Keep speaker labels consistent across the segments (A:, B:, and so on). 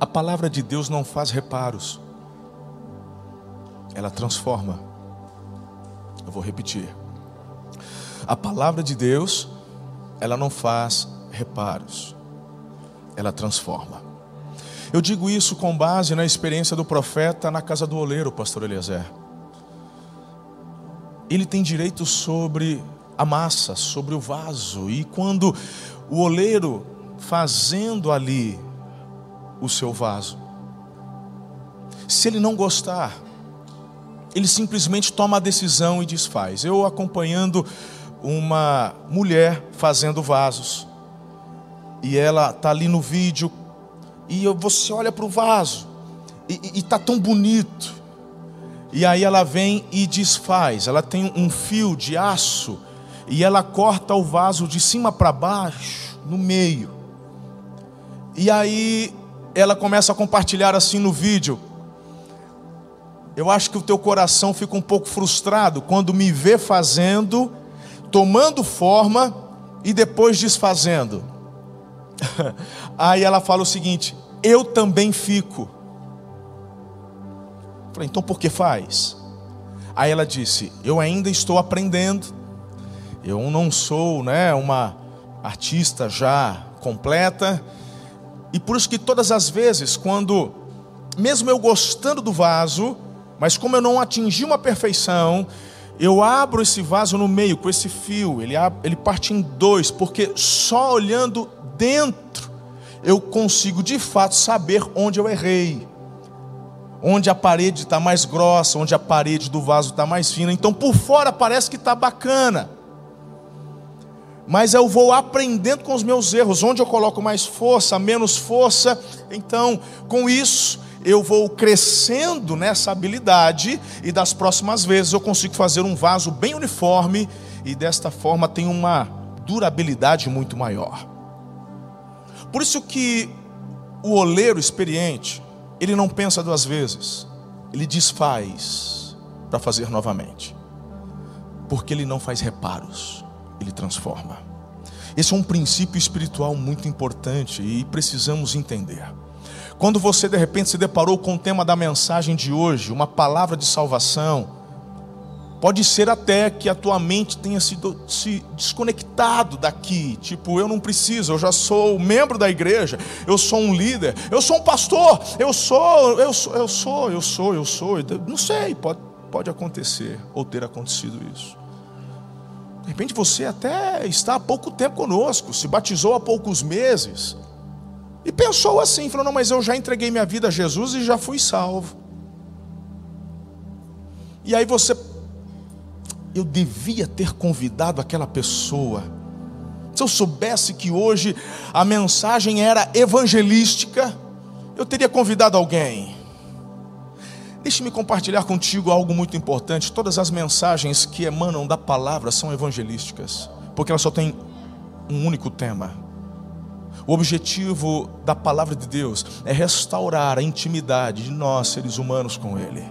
A: A palavra de Deus não faz reparos, ela transforma. Eu vou repetir. A palavra de Deus, ela não faz reparos, ela transforma. Eu digo isso com base na experiência do profeta na casa do oleiro, pastor Eliezer. Ele tem direito sobre a massa, sobre o vaso, e quando o oleiro fazendo ali o seu vaso, se ele não gostar, ele simplesmente toma a decisão e desfaz. Eu acompanhando uma mulher fazendo vasos. E ela está ali no vídeo. E você olha para o vaso. E está tão bonito. E aí ela vem e desfaz. Ela tem um fio de aço. E ela corta o vaso de cima para baixo, no meio. E aí ela começa a compartilhar assim no vídeo. Eu acho que o teu coração fica um pouco frustrado quando me vê fazendo tomando forma e depois desfazendo. Aí ela fala o seguinte: Eu também fico. Falei, então por que faz? Aí ela disse: Eu ainda estou aprendendo. Eu não sou, né, uma artista já completa. E por isso que todas as vezes, quando, mesmo eu gostando do vaso, mas como eu não atingi uma perfeição, eu abro esse vaso no meio com esse fio, ele, ele parte em dois, porque só olhando dentro eu consigo de fato saber onde eu errei, onde a parede está mais grossa, onde a parede do vaso está mais fina. Então por fora parece que está bacana, mas eu vou aprendendo com os meus erros, onde eu coloco mais força, menos força. Então com isso eu vou crescendo nessa habilidade e das próximas vezes eu consigo fazer um vaso bem uniforme e desta forma tem uma durabilidade muito maior. Por isso que o oleiro experiente, ele não pensa duas vezes, ele desfaz para fazer novamente. Porque ele não faz reparos, ele transforma. Esse é um princípio espiritual muito importante e precisamos entender. Quando você de repente se deparou com o tema da mensagem de hoje, uma palavra de salvação, pode ser até que a tua mente tenha sido se desconectado daqui, tipo, eu não preciso, eu já sou membro da igreja, eu sou um líder, eu sou um pastor, eu sou, eu sou, eu sou, eu sou, eu sou, não sei, pode, pode acontecer ou ter acontecido isso. De repente você até está há pouco tempo conosco, se batizou há poucos meses. E pensou assim, falou: Não, mas eu já entreguei minha vida a Jesus e já fui salvo. E aí você, eu devia ter convidado aquela pessoa. Se eu soubesse que hoje a mensagem era evangelística, eu teria convidado alguém. Deixe-me compartilhar contigo algo muito importante. Todas as mensagens que emanam da palavra são evangelísticas, porque elas só têm um único tema o objetivo da palavra de Deus é restaurar a intimidade de nós, seres humanos, com Ele.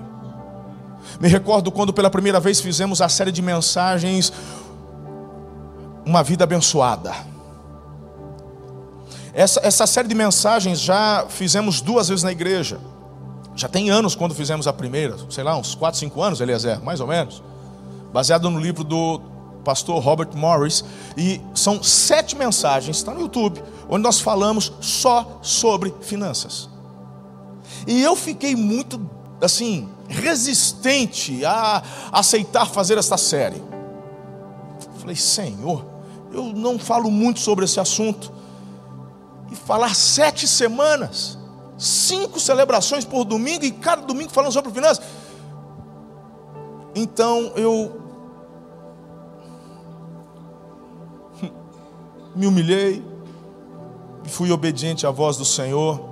A: Me recordo quando pela primeira vez fizemos a série de mensagens Uma Vida Abençoada. Essa, essa série de mensagens já fizemos duas vezes na igreja. Já tem anos quando fizemos a primeira, sei lá, uns 4, 5 anos, Eliezer, mais ou menos. Baseado no livro do pastor Robert Morris, e são sete mensagens, está no YouTube, onde nós falamos só sobre finanças. E eu fiquei muito, assim, resistente a aceitar fazer esta série. Falei, Senhor, eu não falo muito sobre esse assunto. E falar sete semanas, cinco celebrações por domingo, e cada domingo falando sobre finanças. Então eu me humilhei, fui obediente à voz do Senhor.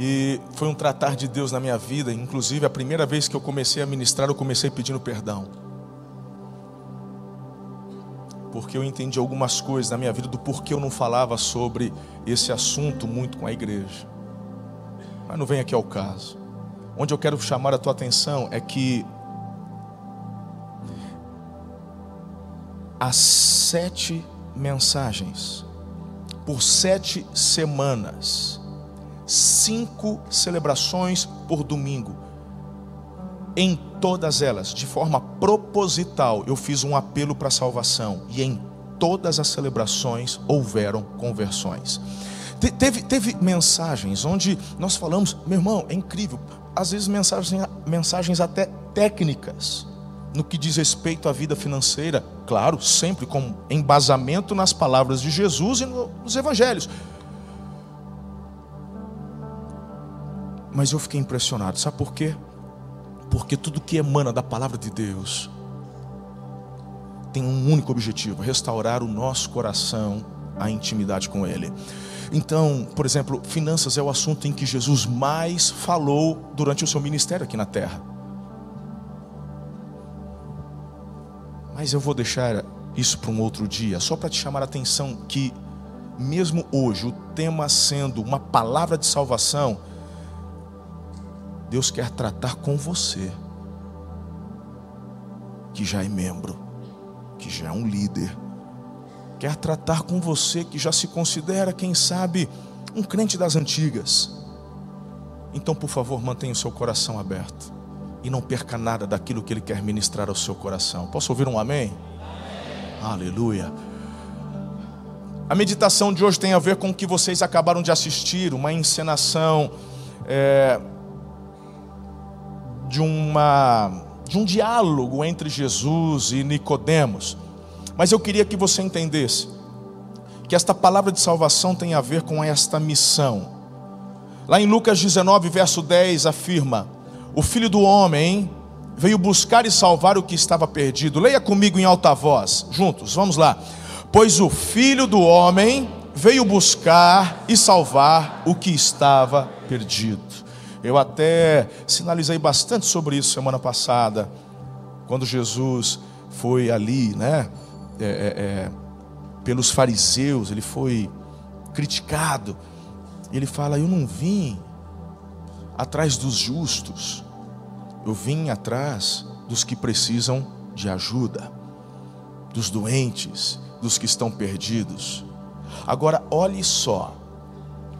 A: E foi um tratar de Deus na minha vida. Inclusive, a primeira vez que eu comecei a ministrar, eu comecei pedindo perdão. Porque eu entendi algumas coisas na minha vida do porquê eu não falava sobre esse assunto muito com a igreja. Mas não vem aqui ao caso. Onde eu quero chamar a tua atenção é que as sete mensagens por sete semanas cinco celebrações por domingo. Em todas elas, de forma proposital, eu fiz um apelo para a salvação. E em todas as celebrações houveram conversões. Te, teve, teve mensagens onde nós falamos, meu irmão, é incrível. Às vezes mensagens, mensagens até técnicas no que diz respeito à vida financeira, claro, sempre com embasamento nas palavras de Jesus e nos evangelhos. Mas eu fiquei impressionado, sabe por quê? Porque tudo que emana da palavra de Deus tem um único objetivo: restaurar o nosso coração, a intimidade com Ele. Então, por exemplo, finanças é o assunto em que Jesus mais falou durante o seu ministério aqui na terra. Mas eu vou deixar isso para um outro dia, só para te chamar a atenção que, mesmo hoje, o tema sendo uma palavra de salvação, Deus quer tratar com você, que já é membro, que já é um líder, quer tratar com você que já se considera, quem sabe, um crente das antigas. Então, por favor, mantenha o seu coração aberto e não perca nada daquilo que Ele quer ministrar ao seu coração. Posso ouvir um amém? amém? Aleluia. A meditação de hoje tem a ver com o que vocês acabaram de assistir, uma encenação. É de, uma, de um diálogo entre Jesus e Nicodemos. Mas eu queria que você entendesse que esta palavra de salvação tem a ver com esta missão. Lá em Lucas 19, verso 10, afirma: O filho do homem veio buscar e salvar o que estava perdido. Leia comigo em alta voz, juntos, vamos lá. Pois o filho do homem veio buscar e salvar o que estava perdido. Eu até sinalizei bastante sobre isso semana passada, quando Jesus foi ali, né, é, é, é, pelos fariseus, ele foi criticado. Ele fala: Eu não vim atrás dos justos, eu vim atrás dos que precisam de ajuda, dos doentes, dos que estão perdidos. Agora, olhe só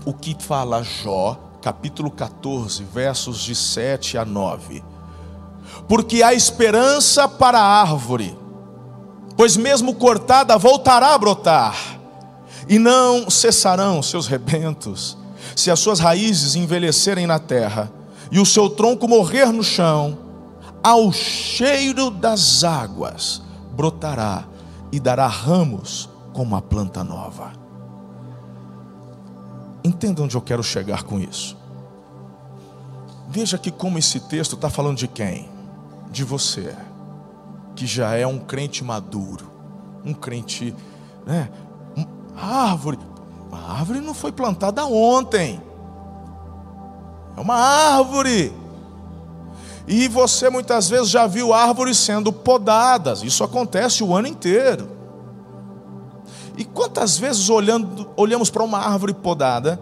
A: o que fala Jó capítulo 14, versos de 7 a 9. Porque há esperança para a árvore, pois mesmo cortada voltará a brotar, e não cessarão seus rebentos, se as suas raízes envelhecerem na terra, e o seu tronco morrer no chão, ao cheiro das águas brotará e dará ramos como a planta nova. Entenda onde eu quero chegar com isso. Veja que como esse texto está falando de quem? De você, que já é um crente maduro, um crente, né? Árvore, a árvore não foi plantada ontem. É uma árvore. E você muitas vezes já viu árvores sendo podadas. Isso acontece o ano inteiro. E quantas vezes olhando, olhamos para uma árvore podada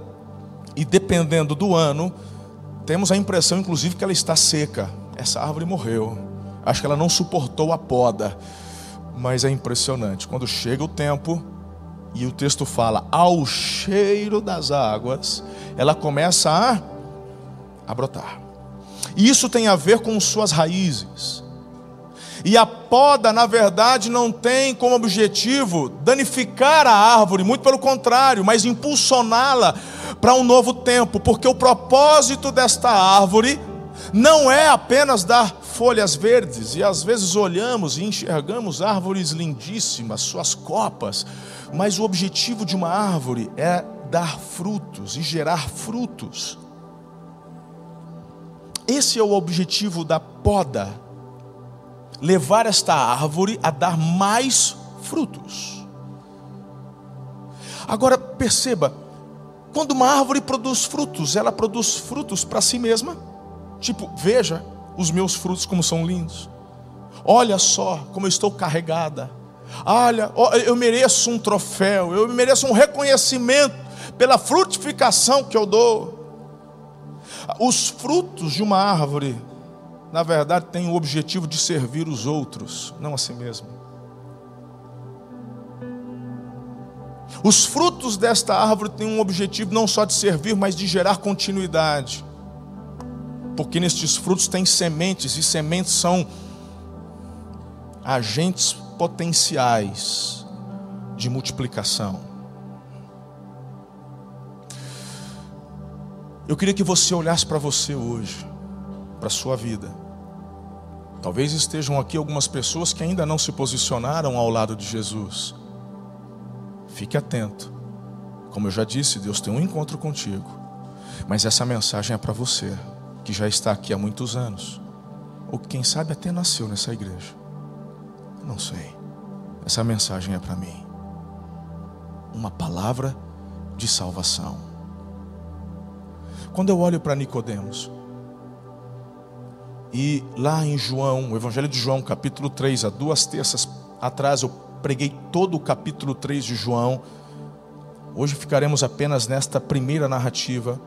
A: e dependendo do ano, temos a impressão inclusive que ela está seca. Essa árvore morreu. Acho que ela não suportou a poda. Mas é impressionante. Quando chega o tempo e o texto fala ao cheiro das águas, ela começa a, a brotar. E isso tem a ver com suas raízes. E a poda, na verdade, não tem como objetivo danificar a árvore, muito pelo contrário, mas impulsioná-la para um novo tempo, porque o propósito desta árvore não é apenas dar folhas verdes, e às vezes olhamos e enxergamos árvores lindíssimas, suas copas, mas o objetivo de uma árvore é dar frutos e gerar frutos. Esse é o objetivo da poda levar esta árvore a dar mais frutos. Agora perceba, quando uma árvore produz frutos, ela produz frutos para si mesma. Tipo, veja os meus frutos como são lindos. Olha só como eu estou carregada. Olha, eu mereço um troféu, eu mereço um reconhecimento pela frutificação que eu dou. Os frutos de uma árvore na verdade, tem o objetivo de servir os outros, não a si mesmo. Os frutos desta árvore têm um objetivo não só de servir, mas de gerar continuidade. Porque nestes frutos tem sementes, e sementes são agentes potenciais de multiplicação. Eu queria que você olhasse para você hoje, para a sua vida. Talvez estejam aqui algumas pessoas que ainda não se posicionaram ao lado de Jesus. Fique atento. Como eu já disse, Deus tem um encontro contigo. Mas essa mensagem é para você, que já está aqui há muitos anos, ou quem sabe até nasceu nessa igreja. Não sei. Essa mensagem é para mim. Uma palavra de salvação. Quando eu olho para Nicodemos, e lá em João, o Evangelho de João, capítulo 3, há duas terças atrás eu preguei todo o capítulo 3 de João. Hoje ficaremos apenas nesta primeira narrativa.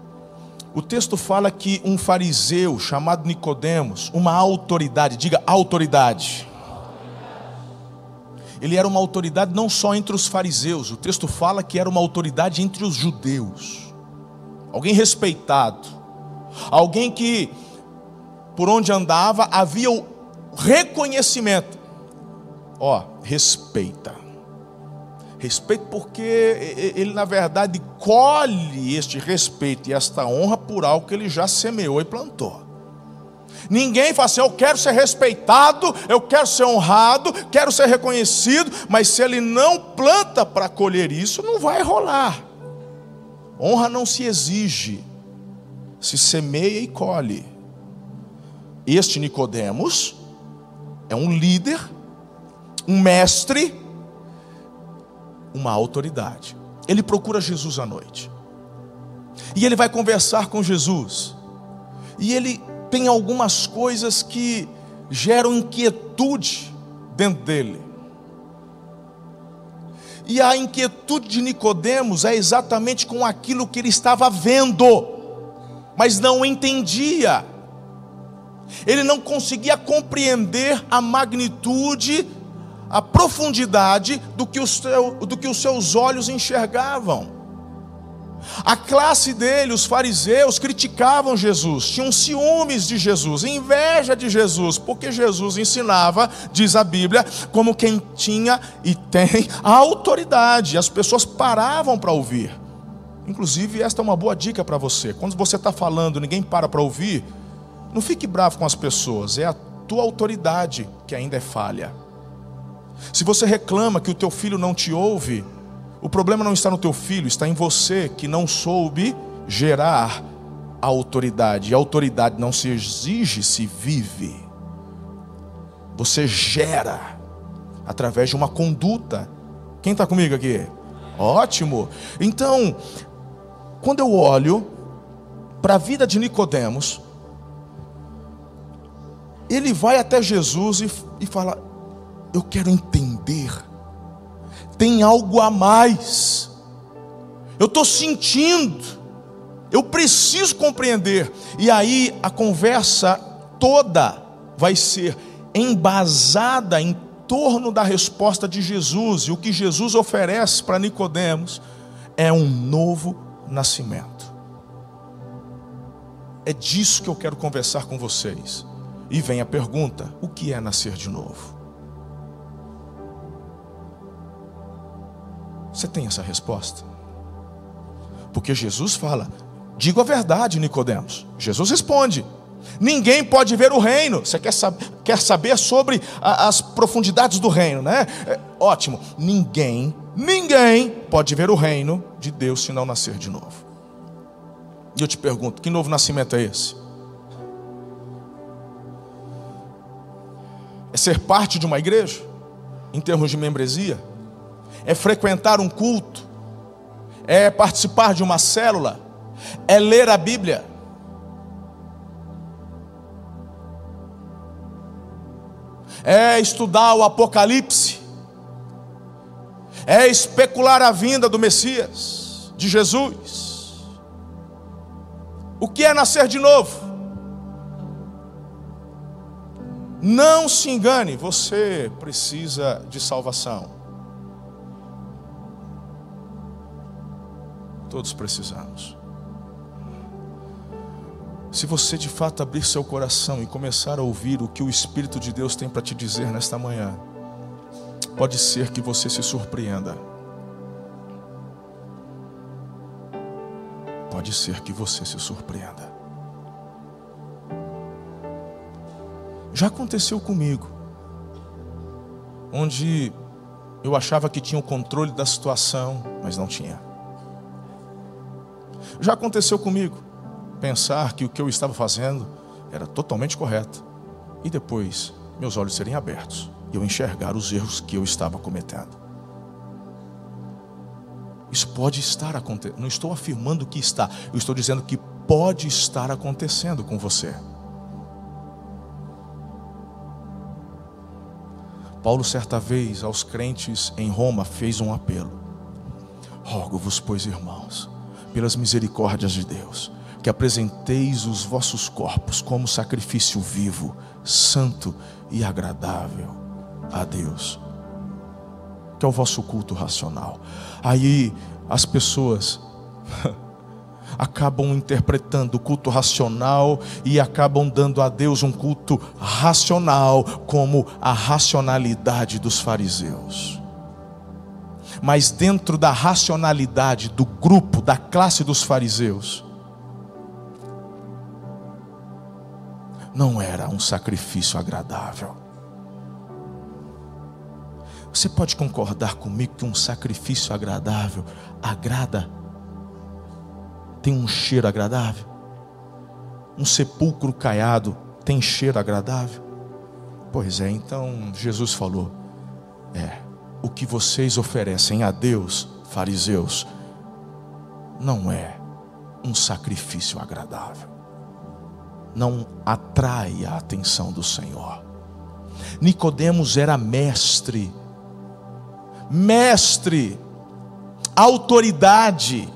A: O texto fala que um fariseu chamado Nicodemos, uma autoridade, diga autoridade. Ele era uma autoridade não só entre os fariseus, o texto fala que era uma autoridade entre os judeus alguém respeitado, alguém que por onde andava havia o reconhecimento. Ó, respeita. Respeito porque ele na verdade colhe este respeito e esta honra por algo que ele já semeou e plantou. Ninguém fala assim, eu quero ser respeitado, eu quero ser honrado, quero ser reconhecido, mas se ele não planta para colher isso, não vai rolar. Honra não se exige, se semeia e colhe. Este Nicodemos é um líder, um mestre, uma autoridade. Ele procura Jesus à noite. E ele vai conversar com Jesus. E ele tem algumas coisas que geram inquietude dentro dele. E a inquietude de Nicodemos é exatamente com aquilo que ele estava vendo, mas não entendia. Ele não conseguia compreender a magnitude, a profundidade do que os, do que os seus olhos enxergavam. A classe dele, os fariseus, criticavam Jesus, tinham ciúmes de Jesus, inveja de Jesus, porque Jesus ensinava, diz a Bíblia, como quem tinha e tem a autoridade. As pessoas paravam para ouvir. Inclusive, esta é uma boa dica para você. Quando você está falando, ninguém para para ouvir, não fique bravo com as pessoas, é a tua autoridade que ainda é falha. Se você reclama que o teu filho não te ouve, o problema não está no teu filho, está em você que não soube gerar a autoridade. E a autoridade não se exige, se vive. Você gera através de uma conduta. Quem está comigo aqui? Ótimo. Então, quando eu olho para a vida de Nicodemos, ele vai até Jesus e, e fala: Eu quero entender tem algo a mais. Eu estou sentindo, eu preciso compreender. E aí a conversa toda vai ser embasada em torno da resposta de Jesus. E o que Jesus oferece para Nicodemos é um novo nascimento. É disso que eu quero conversar com vocês. E vem a pergunta: o que é nascer de novo? Você tem essa resposta? Porque Jesus fala: digo a verdade, Nicodemos. Jesus responde: Ninguém pode ver o reino. Você quer, sab quer saber sobre as profundidades do reino, né? É, ótimo. Ninguém, ninguém pode ver o reino de Deus se não nascer de novo. E eu te pergunto: que novo nascimento é esse? É ser parte de uma igreja, em termos de membresia? é frequentar um culto, é participar de uma célula, é ler a Bíblia. É estudar o Apocalipse, é especular a vinda do Messias, de Jesus. O que é nascer de novo? Não se engane, você precisa de salvação. Todos precisamos. Se você de fato abrir seu coração e começar a ouvir o que o Espírito de Deus tem para te dizer nesta manhã, pode ser que você se surpreenda. Pode ser que você se surpreenda. Já aconteceu comigo, onde eu achava que tinha o controle da situação, mas não tinha. Já aconteceu comigo pensar que o que eu estava fazendo era totalmente correto e depois meus olhos serem abertos e eu enxergar os erros que eu estava cometendo. Isso pode estar acontecendo. Não estou afirmando que está, eu estou dizendo que pode estar acontecendo com você. Paulo, certa vez, aos crentes em Roma, fez um apelo: Rogo-vos, pois, irmãos, pelas misericórdias de Deus, que apresenteis os vossos corpos como sacrifício vivo, santo e agradável a Deus, que é o vosso culto racional. Aí as pessoas acabam interpretando o culto racional e acabam dando a Deus um culto racional, como a racionalidade dos fariseus. Mas dentro da racionalidade do grupo, da classe dos fariseus, não era um sacrifício agradável. Você pode concordar comigo que um sacrifício agradável agrada tem um cheiro agradável? Um sepulcro caiado tem cheiro agradável? Pois é, então Jesus falou: é, o que vocês oferecem a Deus, fariseus, não é um sacrifício agradável, não atrai a atenção do Senhor. Nicodemos era mestre, mestre, autoridade,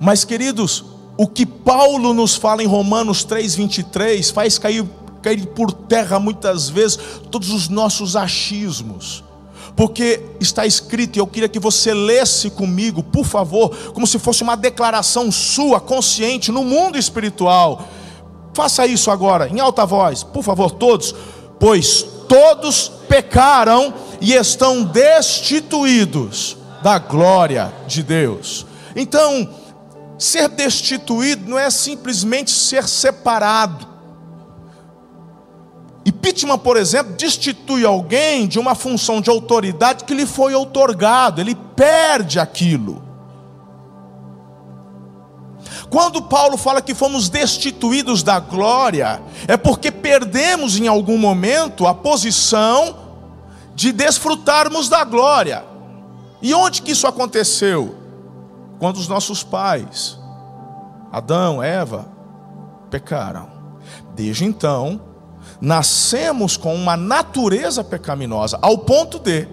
A: mas, queridos, o que Paulo nos fala em Romanos 3,23 faz cair, cair por terra muitas vezes todos os nossos achismos. Porque está escrito, e eu queria que você lesse comigo, por favor, como se fosse uma declaração sua, consciente, no mundo espiritual. Faça isso agora, em alta voz, por favor, todos. Pois todos pecaram e estão destituídos da glória de Deus. Então, Ser destituído não é simplesmente ser separado. Pittman, por exemplo, destitui alguém de uma função de autoridade que lhe foi outorgado, ele perde aquilo. Quando Paulo fala que fomos destituídos da glória, é porque perdemos em algum momento a posição de desfrutarmos da glória. E onde que isso aconteceu? Quando os nossos pais, Adão, Eva, pecaram. Desde então, nascemos com uma natureza pecaminosa, ao ponto de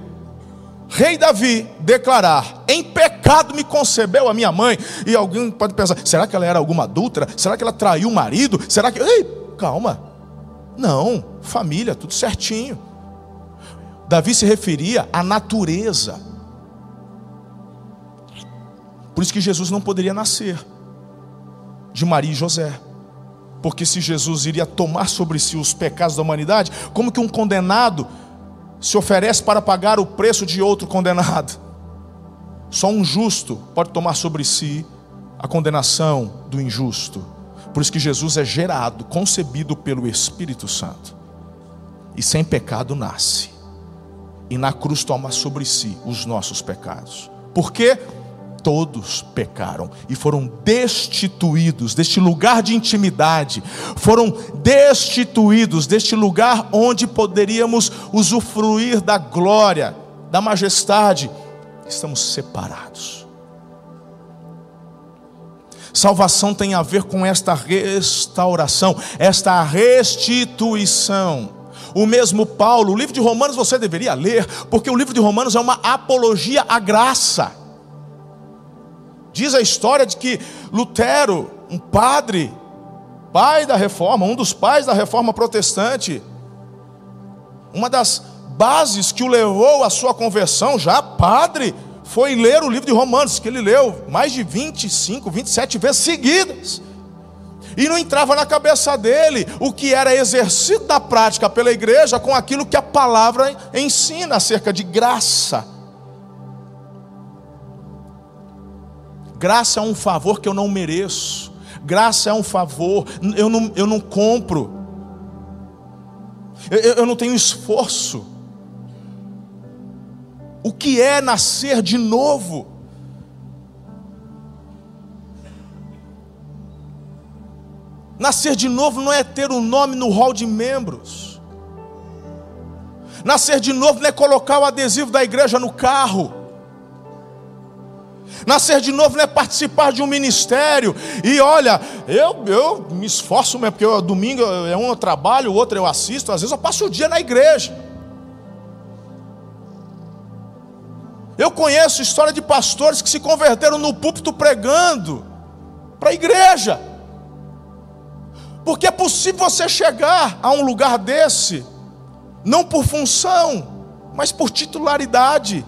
A: Rei Davi declarar: Em pecado me concebeu a minha mãe. E alguém pode pensar: será que ela era alguma adulta? Será que ela traiu o marido? Será que. Ei, calma. Não, família, tudo certinho. Davi se referia à natureza por isso que Jesus não poderia nascer de Maria e José. Porque se Jesus iria tomar sobre si os pecados da humanidade, como que um condenado se oferece para pagar o preço de outro condenado? Só um justo pode tomar sobre si a condenação do injusto. Por isso que Jesus é gerado, concebido pelo Espírito Santo. E sem pecado nasce. E na cruz toma sobre si os nossos pecados. Por quê? Todos pecaram e foram destituídos deste lugar de intimidade, foram destituídos deste lugar onde poderíamos usufruir da glória, da majestade. Estamos separados. Salvação tem a ver com esta restauração, esta restituição. O mesmo Paulo, o livro de Romanos você deveria ler, porque o livro de Romanos é uma apologia à graça. Diz a história de que Lutero, um padre, pai da reforma, um dos pais da reforma protestante, uma das bases que o levou à sua conversão, já padre, foi ler o livro de Romanos, que ele leu mais de 25, 27 vezes seguidas. E não entrava na cabeça dele o que era exercido da prática pela igreja com aquilo que a palavra ensina acerca de graça. Graça é um favor que eu não mereço. Graça é um favor, eu não, eu não compro. Eu, eu não tenho esforço. O que é nascer de novo? Nascer de novo não é ter um nome no hall de membros. Nascer de novo não é colocar o adesivo da igreja no carro. Nascer de novo não é participar de um ministério. E olha, eu, eu me esforço mesmo, porque eu, domingo é um eu trabalho, o outro eu assisto, às vezes eu passo o dia na igreja. Eu conheço história de pastores que se converteram no púlpito pregando para a igreja. Porque é possível você chegar a um lugar desse, não por função, mas por titularidade.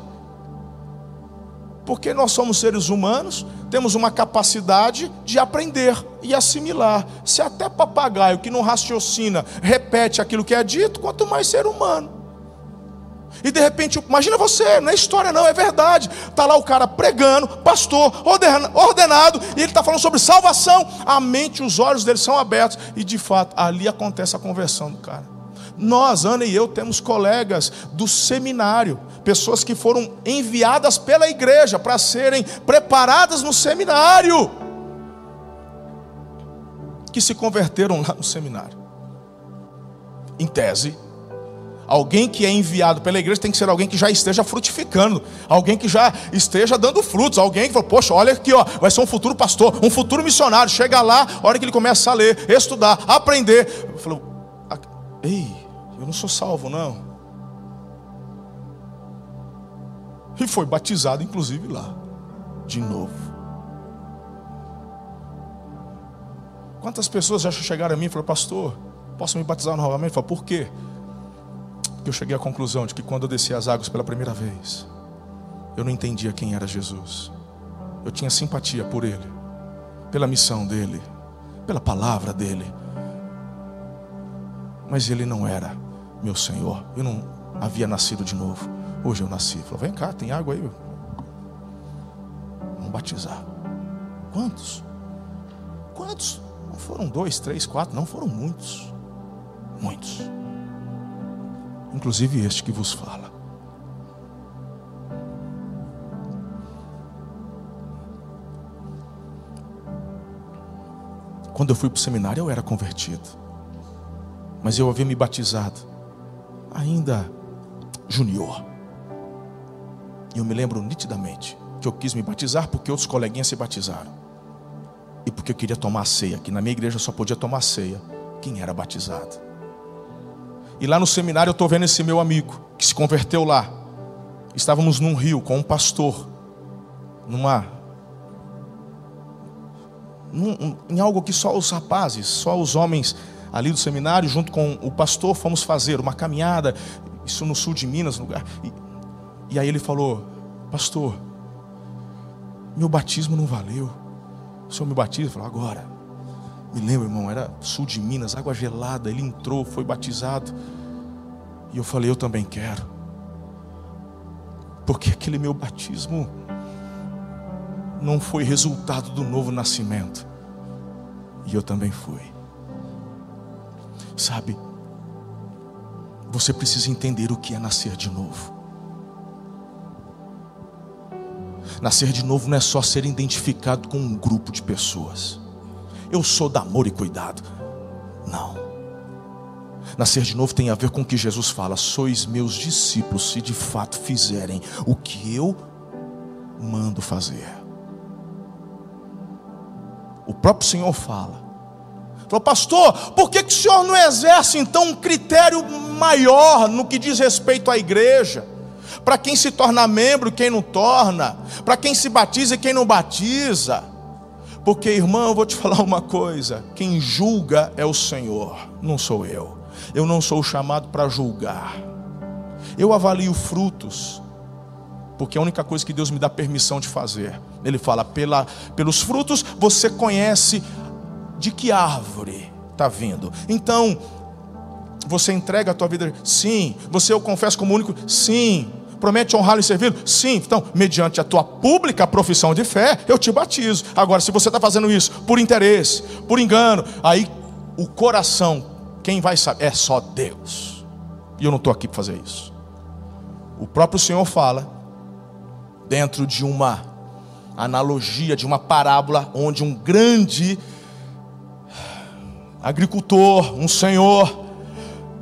A: Porque nós somos seres humanos, temos uma capacidade de aprender e assimilar. Se até papagaio que não raciocina repete aquilo que é dito, quanto mais ser humano. E de repente, imagina você, não é história não, é verdade. Está lá o cara pregando, pastor, ordenado, e ele está falando sobre salvação. A mente, os olhos dele são abertos. E de fato, ali acontece a conversão do cara. Nós, Ana e eu, temos colegas do seminário, pessoas que foram enviadas pela igreja para serem preparadas no seminário, que se converteram lá no seminário. Em tese, Alguém que é enviado pela igreja tem que ser alguém que já esteja frutificando, alguém que já esteja dando frutos, alguém que fala, poxa, olha aqui, ó, vai ser um futuro pastor, um futuro missionário. Chega lá, a hora que ele começa a ler, estudar, aprender, falou, ei, eu não sou salvo, não. E foi batizado, inclusive, lá, de novo. Quantas pessoas já chegaram a mim e falaram, pastor, posso me batizar novamente? Eu falo, por quê? que eu cheguei à conclusão de que quando eu desci as águas pela primeira vez, eu não entendia quem era Jesus. Eu tinha simpatia por Ele, pela missão dele, pela palavra dele. Mas Ele não era meu Senhor. Eu não havia nascido de novo. Hoje eu nasci. Falou: vem cá, tem água aí. Vamos batizar. Quantos? Quantos? Não foram dois, três, quatro, não foram muitos. Muitos inclusive este que vos fala. Quando eu fui para o seminário, eu era convertido, mas eu havia me batizado, ainda junior. E eu me lembro nitidamente que eu quis me batizar porque outros coleguinhas se batizaram. E porque eu queria tomar ceia, que na minha igreja só podia tomar ceia quem era batizado. E lá no seminário eu estou vendo esse meu amigo que se converteu lá. Estávamos num rio com um pastor, numa num, em algo que só os rapazes, só os homens ali do seminário, junto com o pastor, fomos fazer uma caminhada, isso no sul de Minas, lugar. E, e aí ele falou: Pastor, meu batismo não valeu. O senhor me batiza? Falou: Agora. Me lembro, irmão, era sul de Minas, água gelada. Ele entrou, foi batizado. E eu falei, eu também quero. Porque aquele meu batismo não foi resultado do novo nascimento. E eu também fui. Sabe, você precisa entender o que é nascer de novo. Nascer de novo não é só ser identificado com um grupo de pessoas eu sou da amor e cuidado. Não. Nascer de novo tem a ver com o que Jesus fala: sois meus discípulos se de fato fizerem o que eu mando fazer. O próprio Senhor fala. Falou, pastor, por que, que o senhor não exerce então um critério maior no que diz respeito à igreja? Para quem se torna membro quem não torna, para quem se batiza e quem não batiza. Porque, irmão, eu vou te falar uma coisa: quem julga é o Senhor, não sou eu. Eu não sou chamado para julgar. Eu avalio frutos. porque é a única coisa que Deus me dá permissão de fazer. Ele fala: Pela, pelos frutos você conhece de que árvore está vindo. Então, você entrega a tua vida? Sim. Você eu confesso como único? Sim. Promete honrá-lo e servi-lo? Sim. Então, mediante a tua pública profissão de fé, eu te batizo. Agora, se você está fazendo isso por interesse, por engano, aí o coração, quem vai saber? É só Deus. E eu não estou aqui para fazer isso. O próprio Senhor fala, dentro de uma analogia, de uma parábola, onde um grande agricultor, um senhor,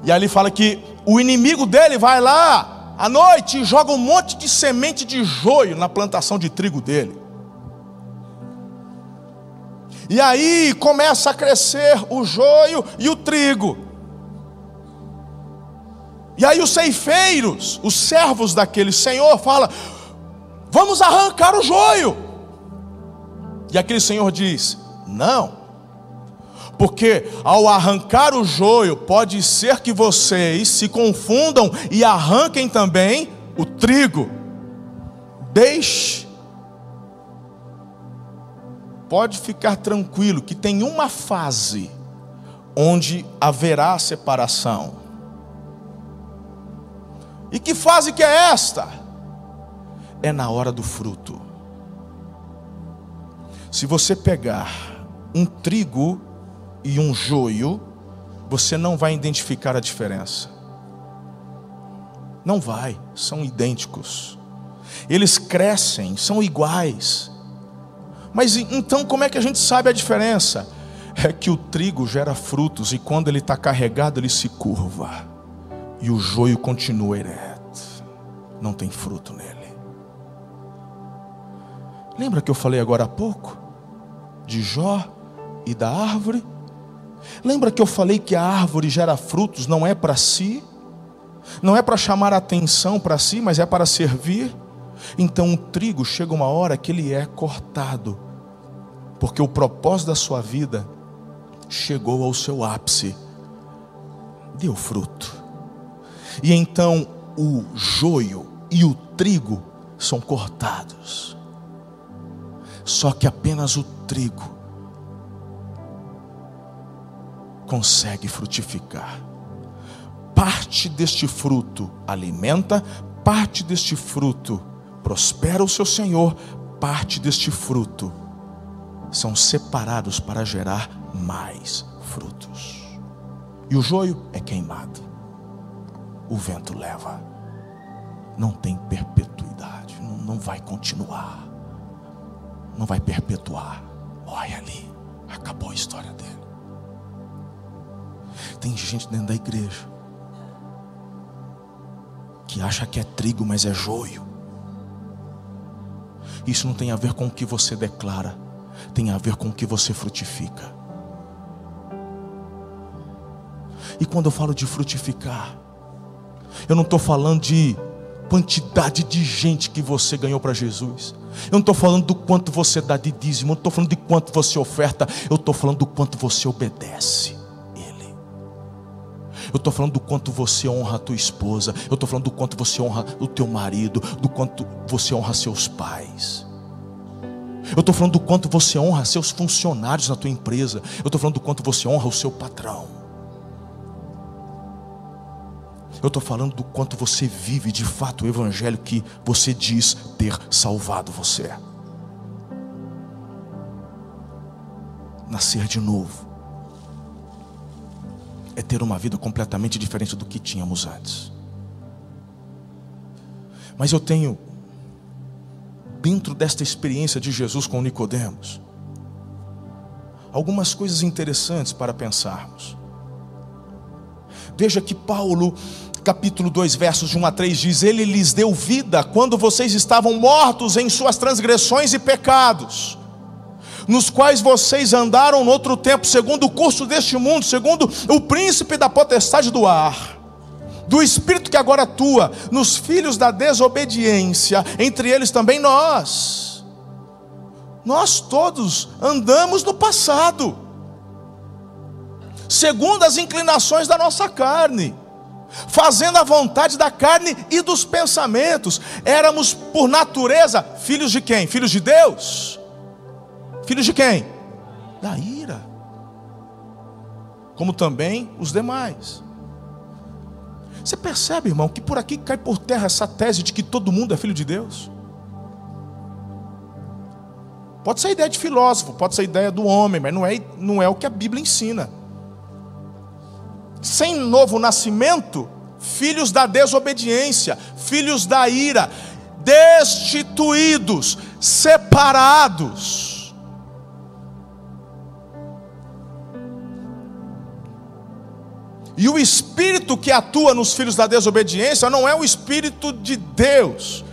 A: e ali fala que o inimigo dele vai lá à noite e joga um monte de semente de joio na plantação de trigo dele. E aí começa a crescer o joio e o trigo. E aí os ceifeiros, os servos daquele senhor, fala: "Vamos arrancar o joio". E aquele senhor diz: "Não porque ao arrancar o joio, pode ser que vocês se confundam e arranquem também o trigo. Deixe. Pode ficar tranquilo que tem uma fase onde haverá separação. E que fase que é esta? É na hora do fruto. Se você pegar um trigo e um joio, você não vai identificar a diferença. Não vai, são idênticos. Eles crescem, são iguais. Mas então como é que a gente sabe a diferença? É que o trigo gera frutos e quando ele está carregado ele se curva e o joio continua ereto, não tem fruto nele. Lembra que eu falei agora há pouco de Jó e da árvore? Lembra que eu falei que a árvore gera frutos, não é para si, não é para chamar atenção para si, mas é para servir? Então o trigo chega uma hora que ele é cortado, porque o propósito da sua vida chegou ao seu ápice, deu fruto. E então o joio e o trigo são cortados. Só que apenas o trigo consegue frutificar. Parte deste fruto alimenta, parte deste fruto prospera o seu Senhor, parte deste fruto são separados para gerar mais frutos. E o joio é queimado, o vento leva, não tem perpetuidade, não, vai continuar, não vai perpetuar. Olha ali, acabou a história dele. Tem gente dentro da igreja que acha que é trigo, mas é joio. Isso não tem a ver com o que você declara, tem a ver com o que você frutifica. E quando eu falo de frutificar, eu não estou falando de quantidade de gente que você ganhou para Jesus. Eu não estou falando do quanto você dá de dízimo, eu não estou falando de quanto você oferta, eu estou falando do quanto você obedece. Eu estou falando do quanto você honra a tua esposa. Eu estou falando do quanto você honra o teu marido, do quanto você honra seus pais. Eu estou falando do quanto você honra seus funcionários na tua empresa. Eu estou falando do quanto você honra o seu patrão. Eu estou falando do quanto você vive de fato o evangelho que você diz ter salvado você. Nascer de novo é ter uma vida completamente diferente do que tínhamos antes. Mas eu tenho dentro desta experiência de Jesus com Nicodemos algumas coisas interessantes para pensarmos. Veja que Paulo, capítulo 2, versos de 1 a 3 diz: Ele lhes deu vida quando vocês estavam mortos em suas transgressões e pecados nos quais vocês andaram no outro tempo, segundo o curso deste mundo, segundo o príncipe da potestade do ar, do espírito que agora atua nos filhos da desobediência, entre eles também nós. Nós todos andamos no passado, segundo as inclinações da nossa carne fazendo a vontade da carne e dos pensamentos. Éramos, por natureza, filhos de quem? Filhos de Deus. Filhos de quem? Da ira. Como também os demais. Você percebe, irmão, que por aqui cai por terra essa tese de que todo mundo é filho de Deus? Pode ser ideia de filósofo, pode ser ideia do homem, mas não é, não é o que a Bíblia ensina sem novo nascimento, filhos da desobediência, filhos da ira, destituídos, separados. E o espírito que atua nos filhos da desobediência não é o espírito de Deus,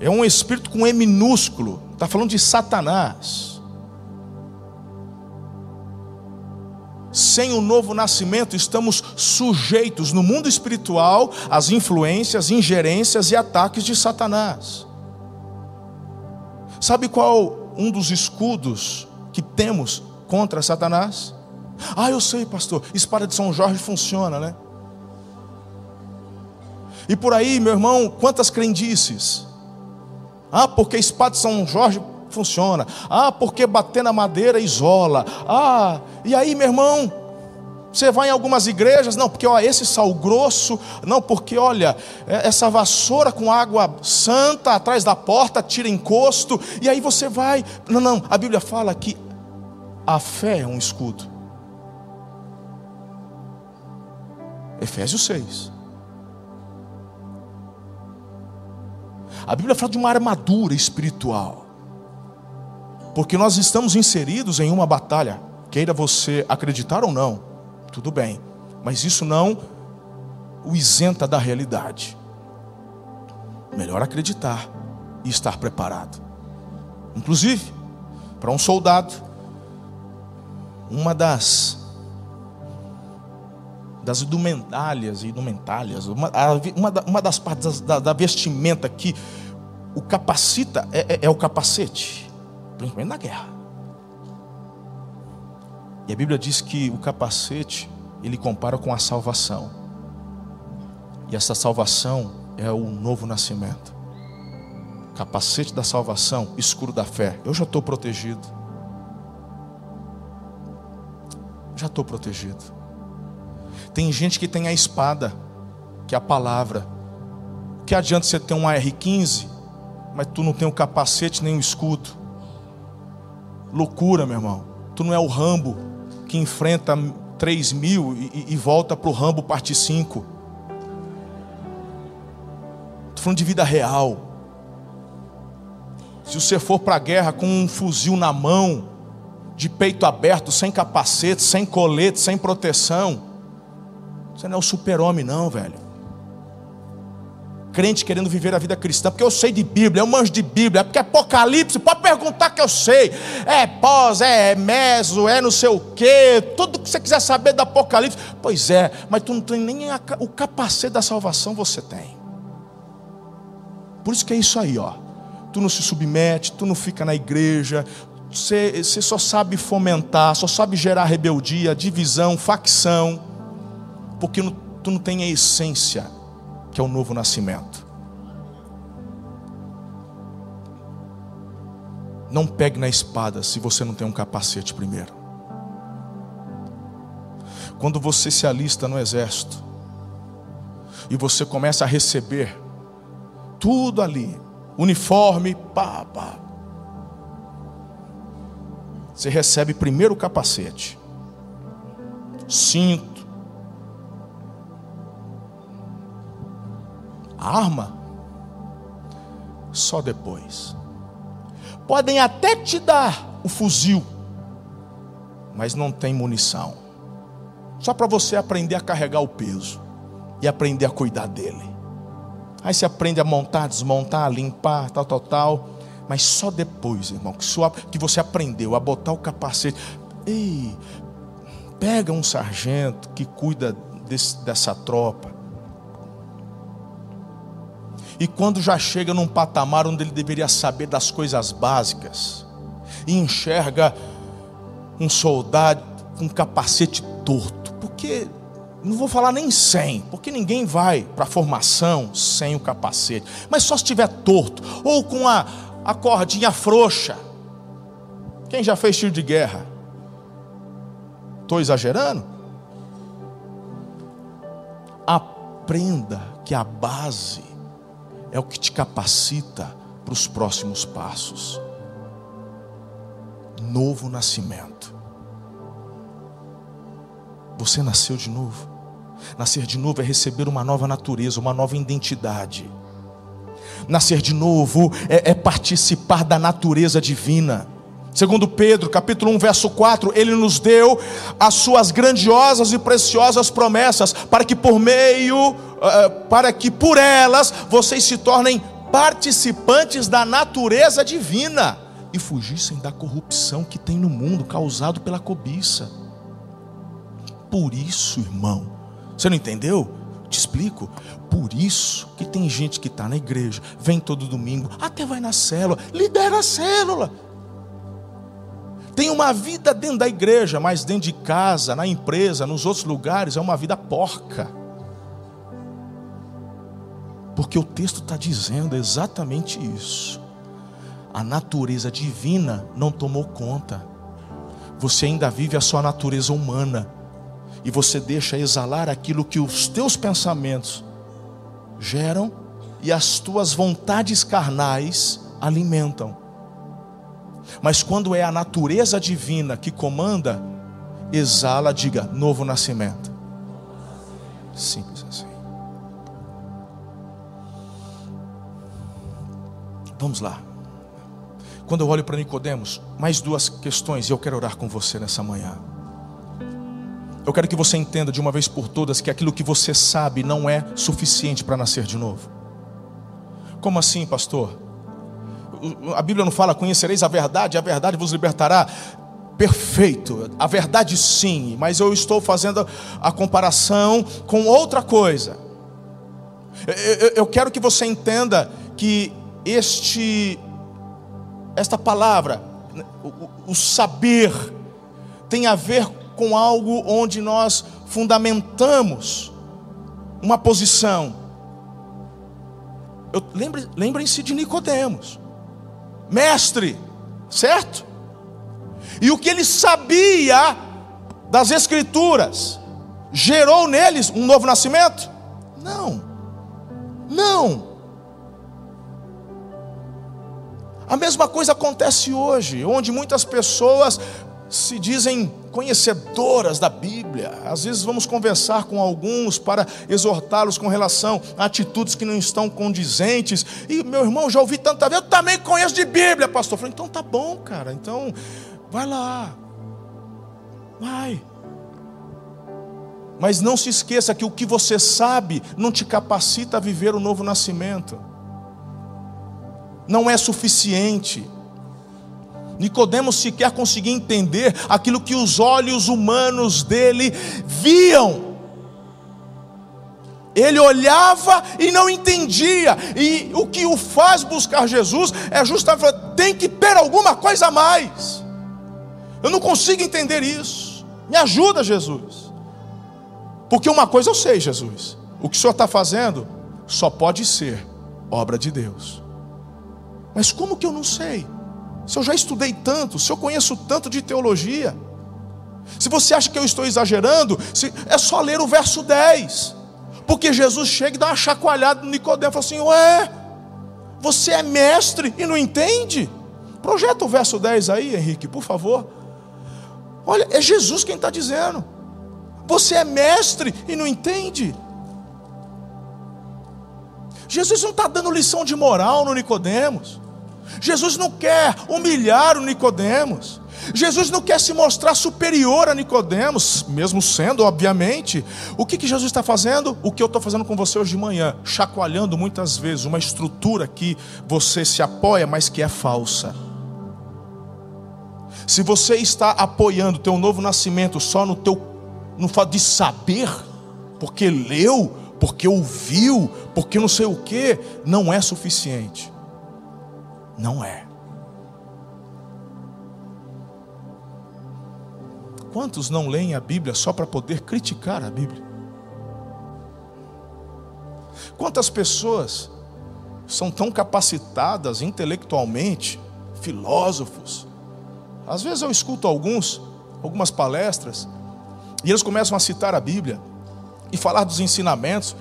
A: é um espírito com E minúsculo, está falando de Satanás. sem o novo nascimento, estamos sujeitos no mundo espiritual às influências, ingerências e ataques de Satanás. Sabe qual um dos escudos que temos contra Satanás? Ah, eu sei, pastor, espada de São Jorge funciona, né? E por aí, meu irmão, quantas crendices? Ah, porque espada de São Jorge funciona. Ah, porque bater na madeira isola. Ah, e aí, meu irmão, você vai em algumas igrejas, não, porque ó, esse sal grosso, não, porque olha, é, essa vassoura com água santa atrás da porta tira encosto, e aí você vai. Não, não, a Bíblia fala que a fé é um escudo. Efésios 6. A Bíblia fala de uma armadura espiritual. Porque nós estamos inseridos em uma batalha, queira você acreditar ou não, tudo bem, mas isso não o isenta da realidade. Melhor acreditar e estar preparado. Inclusive, para um soldado, uma das das indumentárias e indumentárias, uma, uma, uma das partes da, da vestimenta que o capacita é, é, é o capacete principalmente na guerra. E a Bíblia diz que o capacete ele compara com a salvação. E essa salvação é o novo nascimento. Capacete da salvação, escuro da fé. Eu já estou protegido. Já estou protegido. Tem gente que tem a espada, que é a palavra. Que adianta você ter um AR-15, mas tu não tem o capacete nem o escudo. Loucura, meu irmão. Tu não é o Rambo que enfrenta 3 mil e, e volta para o Rambo parte 5. Estou falando de vida real. Se você for para a guerra com um fuzil na mão, de peito aberto, sem capacete, sem colete, sem proteção, você não é o super-homem, não, velho crente querendo viver a vida cristã, porque eu sei de Bíblia, eu manjo de Bíblia, é porque Apocalipse, pode perguntar que eu sei, é pós, é meso, é não sei o que, tudo que você quiser saber do Apocalipse, pois é, mas tu não tem nem a, o capacete da salvação, você tem. Por isso que é isso aí, ó. Tu não se submete, tu não fica na igreja, você, você só sabe fomentar, só sabe gerar rebeldia, divisão, facção, porque tu não tem a essência que é o novo nascimento. Não pegue na espada se você não tem um capacete primeiro. Quando você se alista no exército e você começa a receber tudo ali, uniforme, pá, pá. Você recebe primeiro o capacete, cinto, arma só depois. Podem até te dar o fuzil, mas não tem munição. Só para você aprender a carregar o peso e aprender a cuidar dele. Aí você aprende a montar, desmontar, limpar, tal, tal, tal. Mas só depois, irmão, que, sua, que você aprendeu a botar o capacete. Ei, pega um sargento que cuida desse, dessa tropa e quando já chega num patamar onde ele deveria saber das coisas básicas, e enxerga um soldado com um capacete torto, porque não vou falar nem sem, porque ninguém vai para a formação sem o capacete, mas só se estiver torto ou com a, a cordinha frouxa. Quem já fez tiro de guerra? Estou exagerando? Aprenda que a base é o que te capacita para os próximos passos. Novo nascimento. Você nasceu de novo. Nascer de novo é receber uma nova natureza, uma nova identidade. Nascer de novo é, é participar da natureza divina. Segundo Pedro, capítulo 1, verso 4, ele nos deu as suas grandiosas e preciosas promessas para que por meio, uh, para que por elas vocês se tornem participantes da natureza divina e fugissem da corrupção que tem no mundo causado pela cobiça. Por isso, irmão, você não entendeu? Te explico. Por isso que tem gente que está na igreja, vem todo domingo, até vai na célula, lidera a célula. Tem uma vida dentro da igreja, mas dentro de casa, na empresa, nos outros lugares, é uma vida porca. Porque o texto está dizendo exatamente isso. A natureza divina não tomou conta. Você ainda vive a sua natureza humana e você deixa exalar aquilo que os teus pensamentos geram e as tuas vontades carnais alimentam. Mas quando é a natureza divina que comanda, exala, diga, novo nascimento. Simples assim. Vamos lá. Quando eu olho para Nicodemos, mais duas questões e eu quero orar com você nessa manhã. Eu quero que você entenda de uma vez por todas que aquilo que você sabe não é suficiente para nascer de novo. Como assim, pastor? A Bíblia não fala: conhecereis a verdade, a verdade vos libertará. Perfeito, a verdade sim, mas eu estou fazendo a comparação com outra coisa. Eu quero que você entenda que este, esta palavra, o saber, tem a ver com algo onde nós fundamentamos uma posição. Lembrem-se de Nicodemos, mestre, certo? E o que ele sabia das Escrituras gerou neles um novo nascimento? Não, não. A mesma coisa acontece hoje, onde muitas pessoas se dizem conhecedoras da Bíblia. Às vezes vamos conversar com alguns para exortá-los com relação a atitudes que não estão condizentes. E meu irmão, já ouvi tanta vez, eu também conheço de Bíblia, pastor. Eu falei, então tá bom, cara. Então vai lá. Vai. Mas não se esqueça que o que você sabe não te capacita a viver o novo nascimento. Não é suficiente. Nicodemos sequer conseguia entender aquilo que os olhos humanos dele viam. Ele olhava e não entendia. E o que o faz buscar Jesus é justamente tem que ter alguma coisa a mais. Eu não consigo entender isso. Me ajuda, Jesus. Porque uma coisa eu sei, Jesus. O que o Senhor está fazendo só pode ser obra de Deus. Mas como que eu não sei? Se eu já estudei tanto, se eu conheço tanto de teologia, se você acha que eu estou exagerando, é só ler o verso 10. Porque Jesus chega e dá uma chacoalhada no Nicodemo e fala assim: Ué, você é mestre e não entende? Projeta o verso 10 aí, Henrique, por favor. Olha, é Jesus quem está dizendo. Você é mestre e não entende. Jesus não está dando lição de moral no Nicodemos. Jesus não quer humilhar o Nicodemos. Jesus não quer se mostrar superior a Nicodemos, mesmo sendo, obviamente. O que, que Jesus está fazendo? O que eu estou fazendo com você hoje de manhã, chacoalhando muitas vezes uma estrutura que você se apoia, mas que é falsa. Se você está apoiando o teu novo nascimento só no teu no fato de saber, porque leu, porque ouviu, porque não sei o que, não é suficiente. Não é. Quantos não leem a Bíblia só para poder criticar a Bíblia? Quantas pessoas são tão capacitadas intelectualmente, filósofos. Às vezes eu escuto alguns, algumas palestras, e eles começam a citar a Bíblia e falar dos ensinamentos.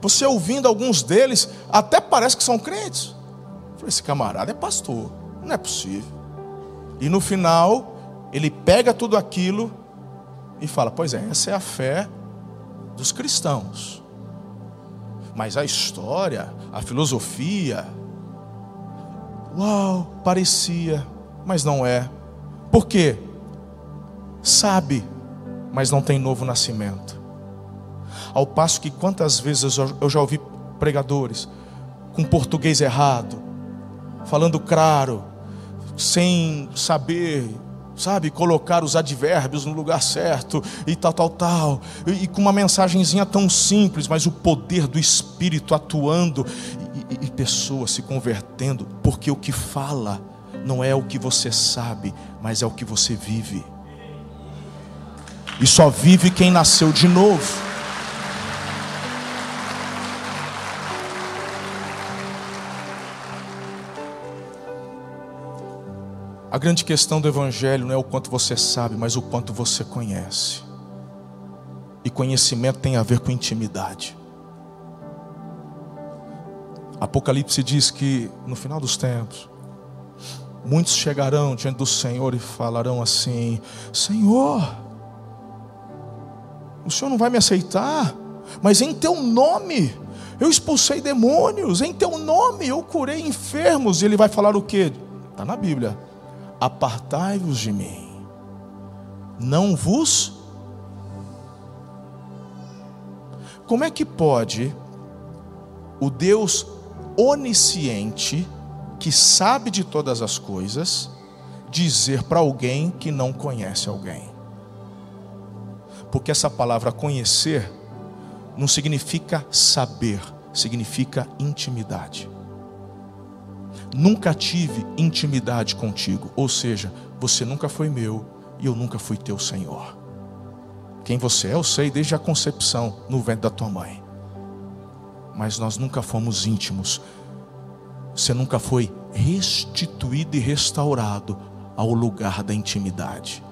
A: Você ouvindo alguns deles, até parece que são crentes. Esse camarada é pastor, não é possível. E no final, ele pega tudo aquilo e fala: Pois é, essa é a fé dos cristãos. Mas a história, a filosofia, uau, parecia, mas não é. Por quê? Sabe, mas não tem novo nascimento. Ao passo que quantas vezes eu já ouvi pregadores com português errado, falando claro, sem saber sabe, colocar os advérbios no lugar certo e tal, tal, tal, e, e com uma mensagenzinha tão simples, mas o poder do Espírito atuando e, e, e pessoas se convertendo, porque o que fala não é o que você sabe, mas é o que você vive. E só vive quem nasceu de novo. A grande questão do Evangelho não é o quanto você sabe, mas o quanto você conhece. E conhecimento tem a ver com intimidade. Apocalipse diz que no final dos tempos, muitos chegarão diante do Senhor e falarão assim: Senhor, o Senhor não vai me aceitar, mas em Teu nome eu expulsei demônios, em Teu nome eu curei enfermos. E Ele vai falar o que? Está na Bíblia apartai-vos de mim, não vos. Como é que pode o Deus onisciente, que sabe de todas as coisas, dizer para alguém que não conhece alguém? Porque essa palavra conhecer não significa saber, significa intimidade nunca tive intimidade contigo. Ou seja, você nunca foi meu e eu nunca fui teu Senhor. Quem você é, eu sei desde a concepção no ventre da tua mãe. Mas nós nunca fomos íntimos. Você nunca foi restituído e restaurado ao lugar da intimidade.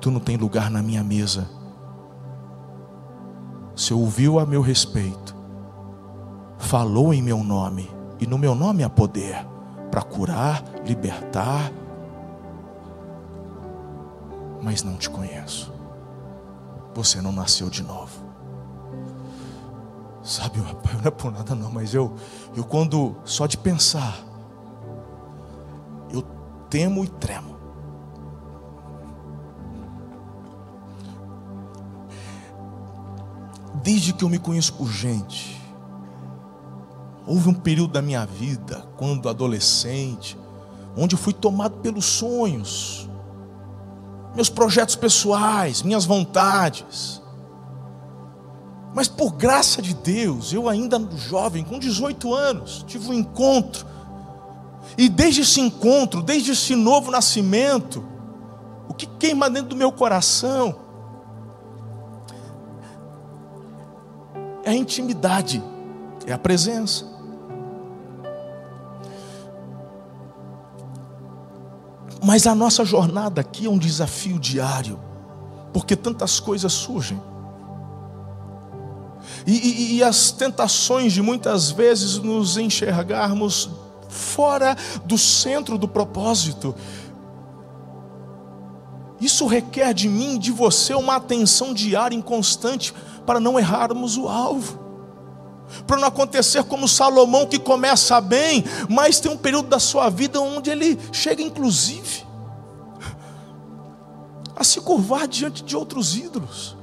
A: Tu não tem lugar na minha mesa. Você ouviu a meu respeito, falou em meu nome, e no meu nome há poder para curar, libertar, mas não te conheço. Você não nasceu de novo. Sabe, rapaz, não é por nada não, mas eu, eu quando só de pensar, eu temo e tremo. Desde que eu me conheço por gente, Houve um período da minha vida, quando adolescente, onde eu fui tomado pelos sonhos, meus projetos pessoais, minhas vontades. Mas por graça de Deus, eu ainda jovem, com 18 anos, tive um encontro. E desde esse encontro, desde esse novo nascimento, o que queima dentro do meu coração é a intimidade, é a presença. Mas a nossa jornada aqui é um desafio diário, porque tantas coisas surgem. E, e, e, as tentações de muitas vezes nos enxergarmos fora do centro do propósito. Isso requer de mim de você uma atenção diária e constante para não errarmos o alvo para não acontecer como Salomão que começa bem, mas tem um período da sua vida onde ele chega, inclusive, a se curvar diante de outros ídolos,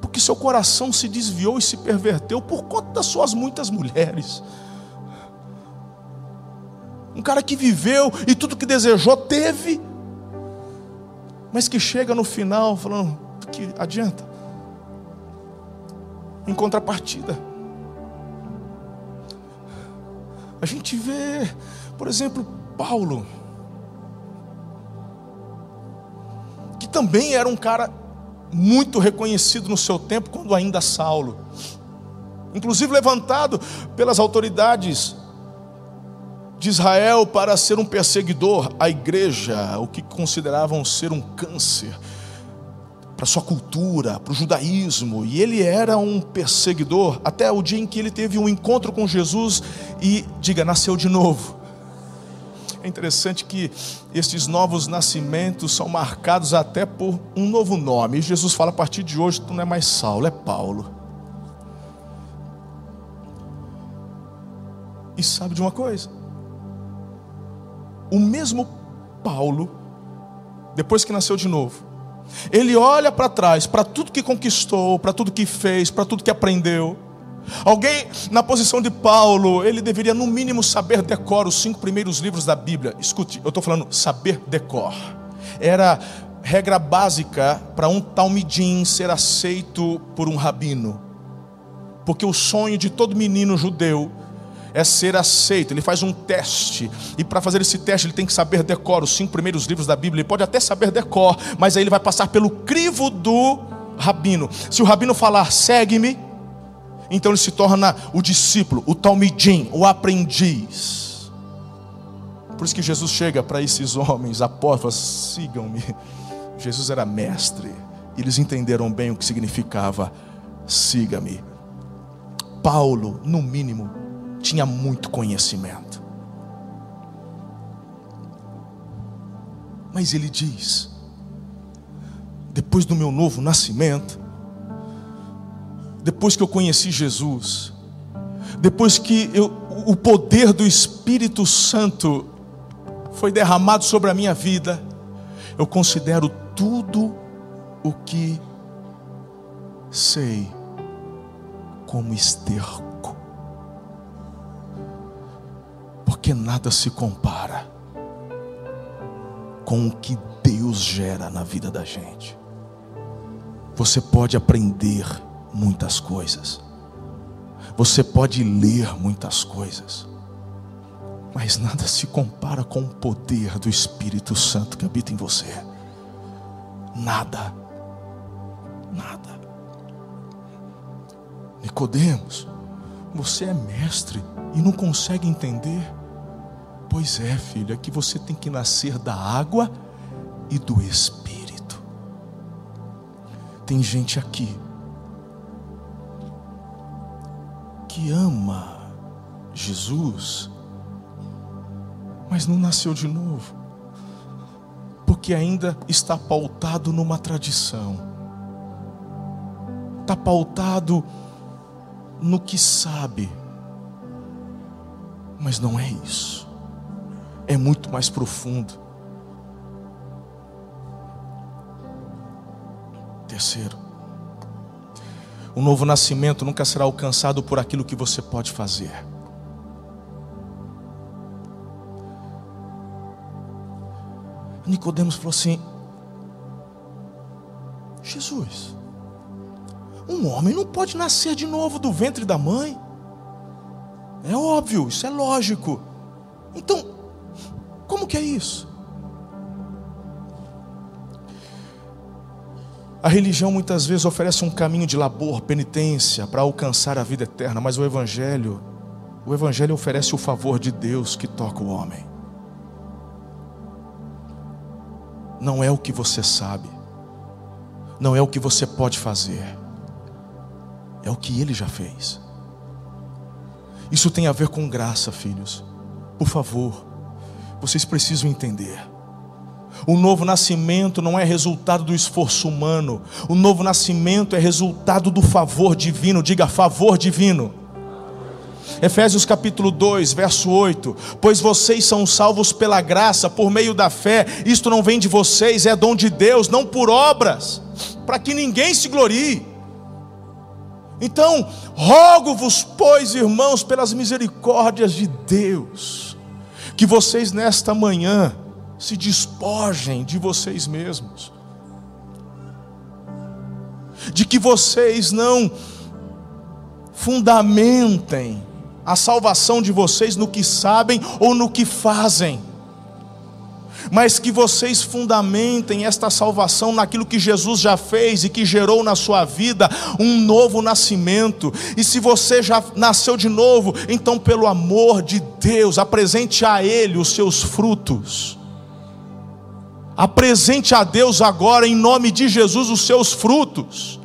A: porque seu coração se desviou e se perverteu por conta das suas muitas mulheres. Um cara que viveu e tudo que desejou teve, mas que chega no final falando: que adianta? Em contrapartida, A gente vê, por exemplo, Paulo, que também era um cara muito reconhecido no seu tempo, quando ainda Saulo. inclusive levantado pelas autoridades de Israel para ser um perseguidor à igreja, o que consideravam ser um câncer para sua cultura, para o judaísmo, e ele era um perseguidor até o dia em que ele teve um encontro com Jesus e diga, nasceu de novo. É interessante que esses novos nascimentos são marcados até por um novo nome. E Jesus fala: a partir de hoje tu não é mais Saulo, é Paulo. E sabe de uma coisa? O mesmo Paulo, depois que nasceu de novo, ele olha para trás, para tudo que conquistou, para tudo que fez, para tudo que aprendeu. Alguém na posição de Paulo, ele deveria no mínimo saber decor os cinco primeiros livros da Bíblia. Escute, eu estou falando saber decor. Era regra básica para um talmidim ser aceito por um rabino. Porque o sonho de todo menino judeu é ser aceito. Ele faz um teste. E para fazer esse teste, ele tem que saber decor os cinco primeiros livros da Bíblia. Ele pode até saber decor, mas aí ele vai passar pelo crivo do rabino. Se o rabino falar, segue-me, então ele se torna o discípulo, o talmidim, o aprendiz. Por isso que Jesus chega para esses homens, apóstolos, sigam-me. Jesus era mestre. Eles entenderam bem o que significava siga-me. Paulo, no mínimo, tinha muito conhecimento. Mas ele diz: depois do meu novo nascimento, depois que eu conheci Jesus, depois que eu, o poder do Espírito Santo foi derramado sobre a minha vida, eu considero tudo o que sei como esterco. Porque nada se compara com o que Deus gera na vida da gente. Você pode aprender muitas coisas, você pode ler muitas coisas, mas nada se compara com o poder do Espírito Santo que habita em você. Nada, nada. Nicodemos, você é mestre e não consegue entender? Pois é, filho, é que você tem que nascer da água e do Espírito. Tem gente aqui que ama Jesus, mas não nasceu de novo, porque ainda está pautado numa tradição, está pautado no que sabe, mas não é isso é muito mais profundo. Terceiro, o novo nascimento nunca será alcançado por aquilo que você pode fazer. Nicodemos falou assim: Jesus, um homem não pode nascer de novo do ventre da mãe. É óbvio, isso é lógico. Então, como que é isso? A religião muitas vezes oferece um caminho de labor, penitência para alcançar a vida eterna, mas o evangelho, o evangelho oferece o favor de Deus que toca o homem. Não é o que você sabe, não é o que você pode fazer, é o que ele já fez. Isso tem a ver com graça, filhos. Por favor, vocês precisam entender. O novo nascimento não é resultado do esforço humano. O novo nascimento é resultado do favor divino. Diga favor divino. Efésios capítulo 2, verso 8: Pois vocês são salvos pela graça, por meio da fé. Isto não vem de vocês, é dom de Deus, não por obras, para que ninguém se glorie. Então, rogo-vos, pois, irmãos, pelas misericórdias de Deus que vocês nesta manhã se despojem de vocês mesmos. De que vocês não fundamentem a salvação de vocês no que sabem ou no que fazem. Mas que vocês fundamentem esta salvação naquilo que Jesus já fez e que gerou na sua vida um novo nascimento. E se você já nasceu de novo, então, pelo amor de Deus, apresente a Ele os seus frutos. Apresente a Deus agora, em nome de Jesus, os seus frutos.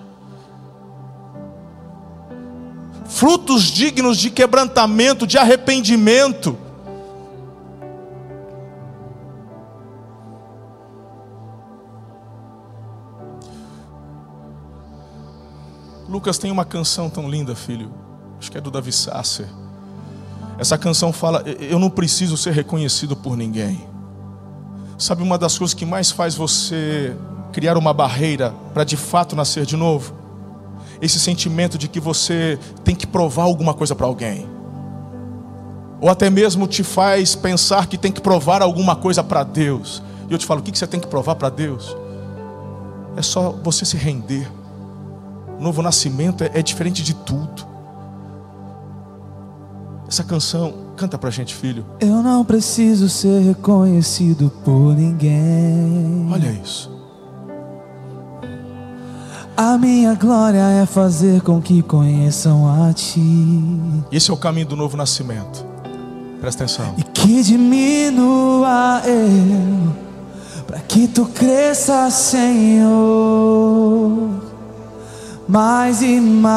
A: Frutos dignos de quebrantamento, de arrependimento. Lucas tem uma canção tão linda, filho. Acho que é do Davi Sasser. Essa canção fala: Eu não preciso ser reconhecido por ninguém. Sabe uma das coisas que mais faz você criar uma barreira para de fato nascer de novo? Esse sentimento de que você tem que provar alguma coisa para alguém. Ou até mesmo te faz pensar que tem que provar alguma coisa para Deus. E eu te falo: o que você tem que provar para Deus? É só você se render novo nascimento é, é diferente de tudo. Essa canção, canta pra gente, filho.
B: Eu não preciso ser reconhecido por ninguém.
A: Olha isso.
B: A minha glória é fazer com que conheçam a ti.
A: Esse é o caminho do novo nascimento. Presta atenção.
B: E que diminua eu, para que tu cresça, Senhor mais e mais.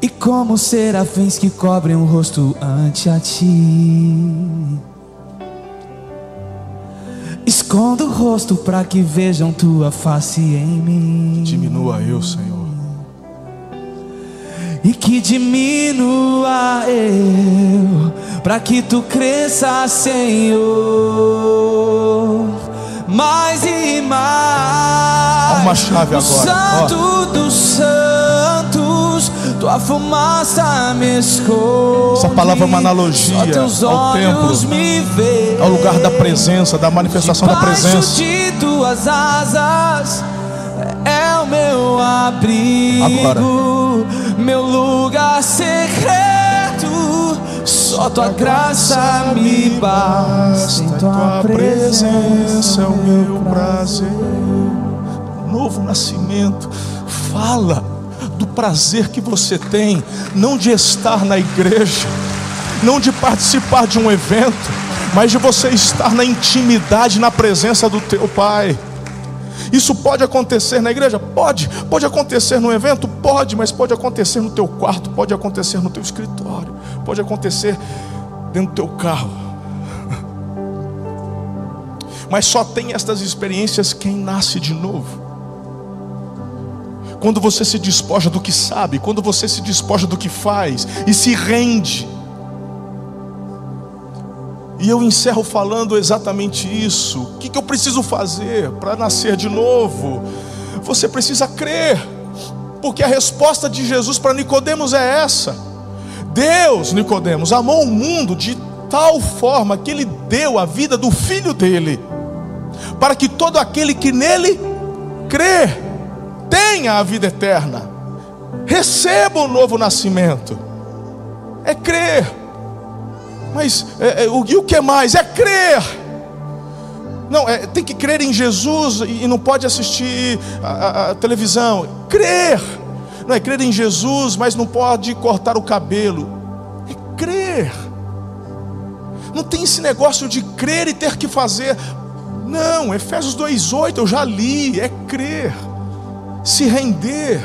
B: E como serafins que cobrem o rosto ante a ti. Esconda o rosto para que vejam tua face em mim.
A: Diminua eu, Senhor.
B: E que diminua eu, para que tu cresça, Senhor mais e mais.
A: Há uma chave agora.
B: Santo oh. dos santos, tua fumaça me esconde.
A: Essa palavra é uma analogia ao templo,
B: me
A: ao lugar da presença, da manifestação da presença.
B: de tuas asas é o meu abrigo,
A: agora.
B: meu lugar secreto só tua graça me basta, em tua presença é o meu prazer.
A: Novo nascimento, fala do prazer que você tem, não de estar na igreja, não de participar de um evento, mas de você estar na intimidade, na presença do teu Pai. Isso pode acontecer na igreja? Pode. Pode acontecer no evento? Pode, mas pode acontecer no teu quarto, pode acontecer no teu escritório, pode acontecer dentro do teu carro. Mas só tem estas experiências quem nasce de novo. Quando você se despoja do que sabe, quando você se despoja do que faz e se rende e eu encerro falando exatamente isso. O que, eu preciso fazer para nascer de novo? Você precisa crer, porque a resposta de Jesus para Nicodemos é essa. Deus, Nicodemos, amou o mundo de tal forma que ele deu a vida do filho dele, para que todo aquele que nele crê tenha a vida eterna, receba o novo nascimento. É crer. Mas é, é, o, e o que mais? É crer. Não, é, tem que crer em Jesus e, e não pode assistir a, a, a, televisão. Crer. Não é crer em Jesus, mas não pode cortar o cabelo. É crer. Não tem esse negócio de crer e ter que fazer. Não, Efésios 2,8 eu já li. É crer. Se render.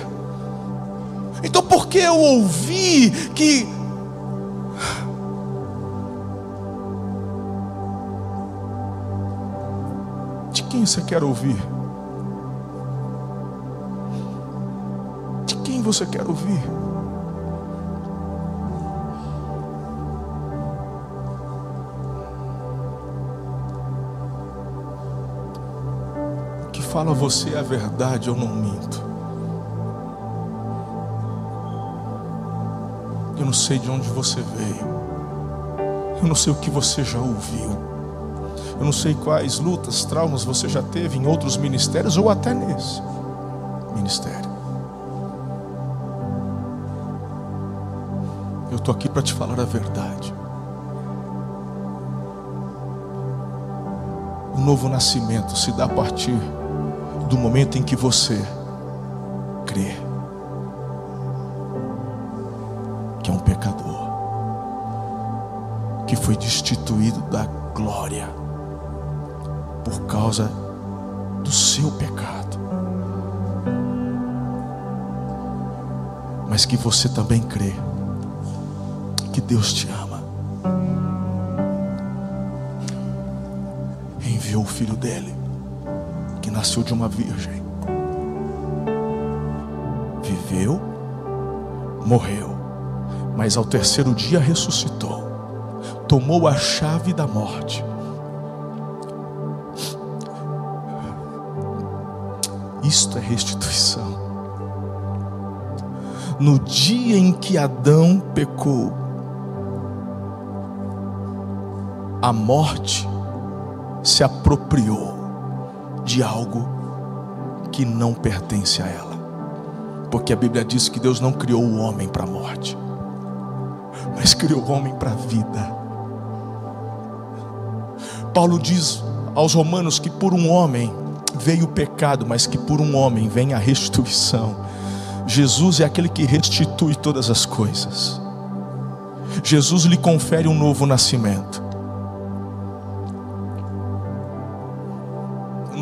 A: Então por que eu ouvi que quem você quer ouvir? Você quer ouvir? O que fala você é a verdade, eu não minto. Eu não sei de onde você veio. Eu não sei o que você já ouviu. Eu não sei quais lutas, traumas você já teve em outros ministérios ou até nesse ministério. estou aqui para te falar a verdade. O novo nascimento se dá a partir do momento em que você crê que é um pecador, que foi destituído da glória por causa do seu pecado, mas que você também crê que Deus te ama. Enviou o filho dele que nasceu de uma virgem, viveu, morreu, mas ao terceiro dia ressuscitou, tomou a chave da morte. Isto é restituição. No dia em que Adão pecou, a morte se apropriou de algo que não pertence a ela. Porque a Bíblia diz que Deus não criou o homem para a morte, mas criou o homem para a vida. Paulo diz aos Romanos que por um homem veio o pecado, mas que por um homem vem a restituição. Jesus é aquele que restitui todas as coisas. Jesus lhe confere um novo nascimento.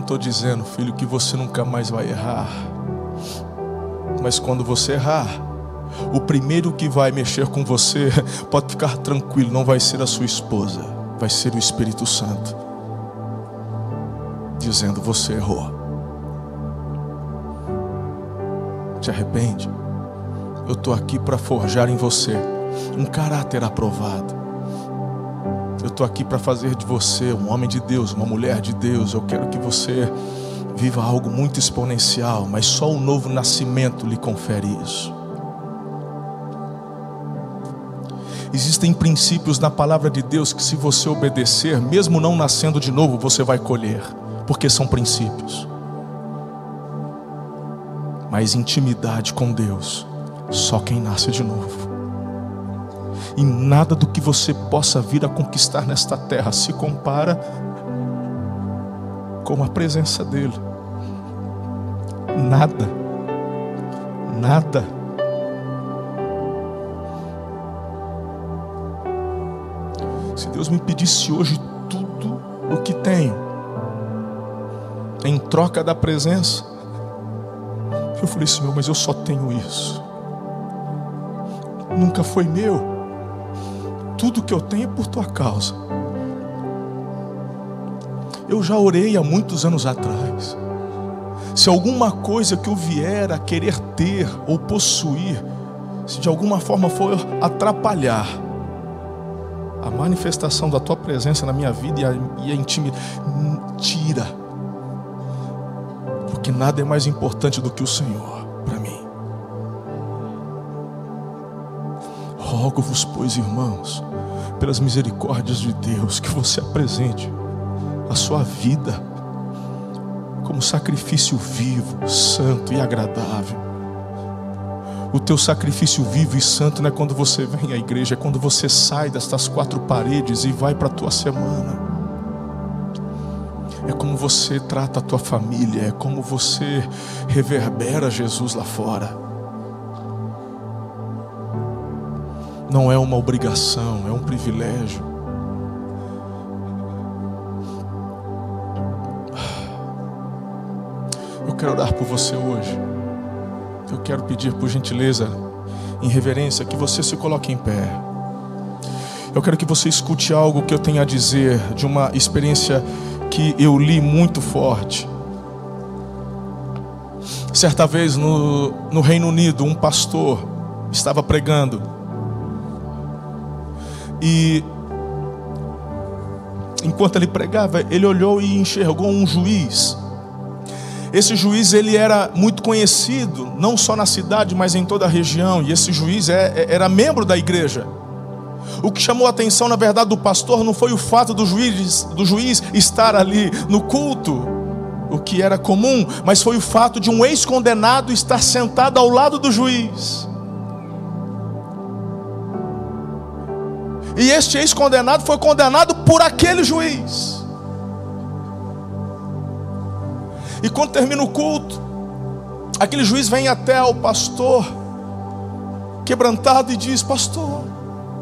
A: Estou dizendo, filho, que você nunca mais vai errar. Mas quando você errar, o primeiro que vai mexer com você, pode ficar tranquilo, não vai ser a sua esposa, vai ser o Espírito Santo, dizendo: Você errou. Te arrepende? Eu estou aqui para forjar em você um caráter aprovado. Eu estou aqui para fazer de você um homem de Deus, uma mulher de Deus. Eu quero que você viva algo muito exponencial, mas só o novo nascimento lhe confere isso. Existem princípios na palavra de Deus que, se você obedecer, mesmo não nascendo de novo, você vai colher, porque são princípios. Mas intimidade com Deus, só quem nasce de novo e nada do que você possa vir a conquistar nesta terra se compara com a presença dEle. Nada, nada. Se Deus me pedisse hoje tudo o que tenho, em troca da presença, eu falei, Senhor, mas eu só tenho isso. Nunca foi meu tudo que eu tenho é por tua causa. Eu já orei há muitos anos atrás. Se alguma coisa que eu vier a querer ter ou possuir, se de alguma forma for atrapalhar a manifestação da tua presença na minha vida e a, e a intimidade, tira, porque nada é mais importante do que o Senhor Rogo-vos, pois, irmãos, pelas misericórdias de Deus, que você apresente a sua vida como sacrifício vivo, santo e agradável. O teu sacrifício vivo e santo não é quando você vem à igreja, é quando você sai destas quatro paredes e vai para a tua semana. É como você trata a tua família, é como você reverbera Jesus lá fora. Não é uma obrigação, é um privilégio. Eu quero orar por você hoje. Eu quero pedir por gentileza, em reverência, que você se coloque em pé. Eu quero que você escute algo que eu tenho a dizer de uma experiência que eu li muito forte. Certa vez no, no Reino Unido, um pastor estava pregando e enquanto ele pregava, ele olhou e enxergou um juiz. Esse juiz ele era muito conhecido, não só na cidade, mas em toda a região. E esse juiz é, é, era membro da igreja. O que chamou a atenção, na verdade, do pastor não foi o fato do juiz, do juiz estar ali no culto, o que era comum, mas foi o fato de um ex-condenado estar sentado ao lado do juiz. E este ex-condenado foi condenado por aquele juiz. E quando termina o culto, aquele juiz vem até ao pastor, quebrantado, e diz: Pastor,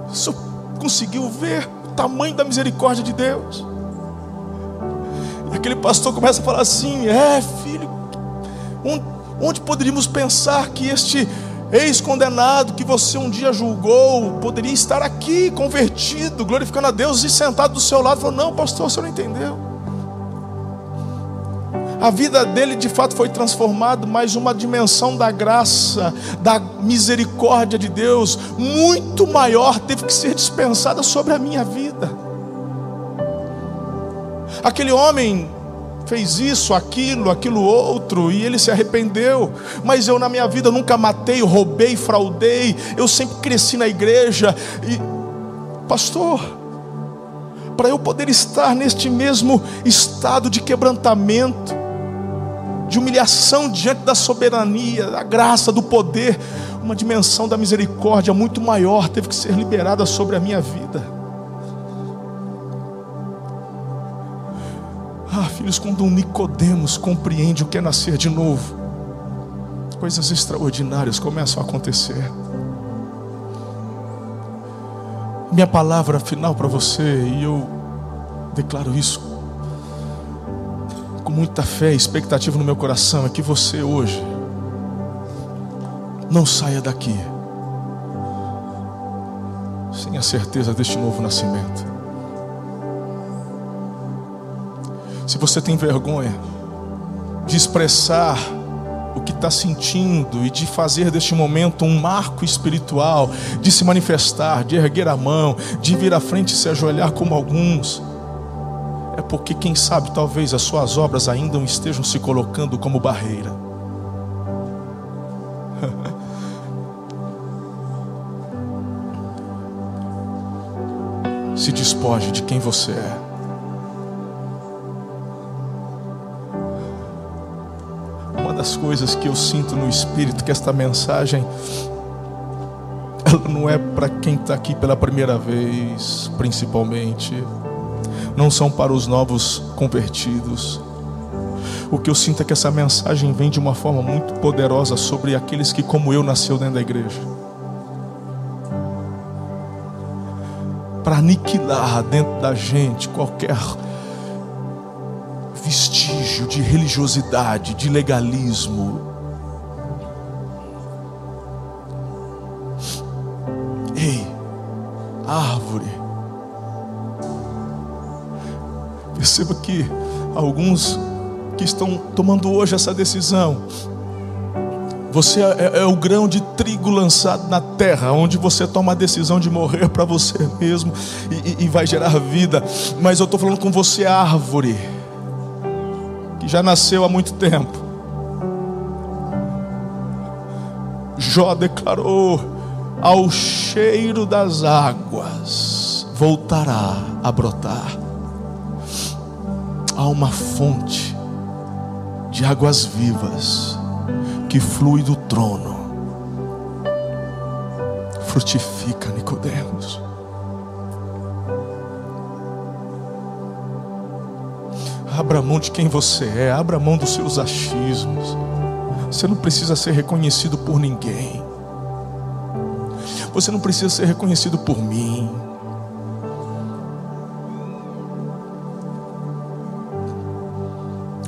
A: o senhor conseguiu ver o tamanho da misericórdia de Deus? E aquele pastor começa a falar assim: É, filho, onde poderíamos pensar que este ex-condenado que você um dia julgou poderia estar aqui convertido, glorificando a Deus e sentado do seu lado? Falou: Não, pastor, você não entendeu. A vida dele de fato foi transformada, mas uma dimensão da graça, da misericórdia de Deus, muito maior, teve que ser dispensada sobre a minha vida. Aquele homem fez isso, aquilo, aquilo outro, e ele se arrependeu. Mas eu na minha vida nunca matei, roubei, fraudei. Eu sempre cresci na igreja e pastor, para eu poder estar neste mesmo estado de quebrantamento, de humilhação diante da soberania, da graça, do poder, uma dimensão da misericórdia muito maior teve que ser liberada sobre a minha vida. Quando um Nicodemos compreende o que é nascer de novo, coisas extraordinárias começam a acontecer. Minha palavra final para você, e eu declaro isso com muita fé e expectativa no meu coração é que você hoje não saia daqui sem a certeza deste novo nascimento. Se você tem vergonha de expressar o que está sentindo e de fazer deste momento um marco espiritual, de se manifestar, de erguer a mão, de vir à frente e se ajoelhar como alguns, é porque, quem sabe, talvez as suas obras ainda estejam se colocando como barreira. se despoje de quem você é. Das coisas que eu sinto no espírito que esta mensagem ela não é para quem está aqui pela primeira vez, principalmente não são para os novos convertidos. O que eu sinto é que essa mensagem vem de uma forma muito poderosa sobre aqueles que, como eu, nasceu dentro da igreja. Para aniquilar dentro da gente qualquer vestígio de religiosidade, de legalismo. Ei, árvore Perceba que alguns que estão tomando hoje essa decisão, você é, é, o grão de trigo lançado na terra, onde você toma a decisão de morrer para você mesmo e, e, vai gerar vida. Mas eu estou falando com você, árvore, já nasceu há muito tempo. Jó declarou: ao cheiro das águas voltará a brotar há uma fonte de águas vivas que flui do trono. Frutifica, Nicodemos. Abra mão de quem você é, abra mão dos seus achismos. Você não precisa ser reconhecido por ninguém. Você não precisa ser reconhecido por mim.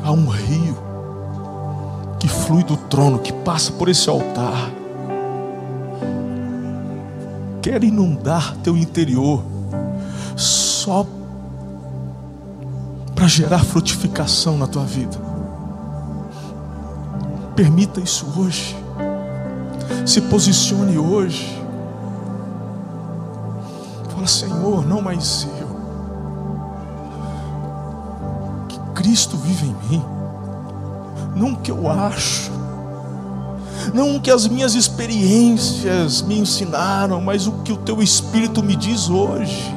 A: há um rio que flui do trono, que passa por esse altar. Quer inundar teu interior só para gerar frutificação na tua vida. Permita isso hoje. Se posicione hoje. Fala, Senhor, não mais eu. Cristo vive em mim, não o que eu acho, não o que as minhas experiências me ensinaram, mas o que o teu Espírito me diz hoje.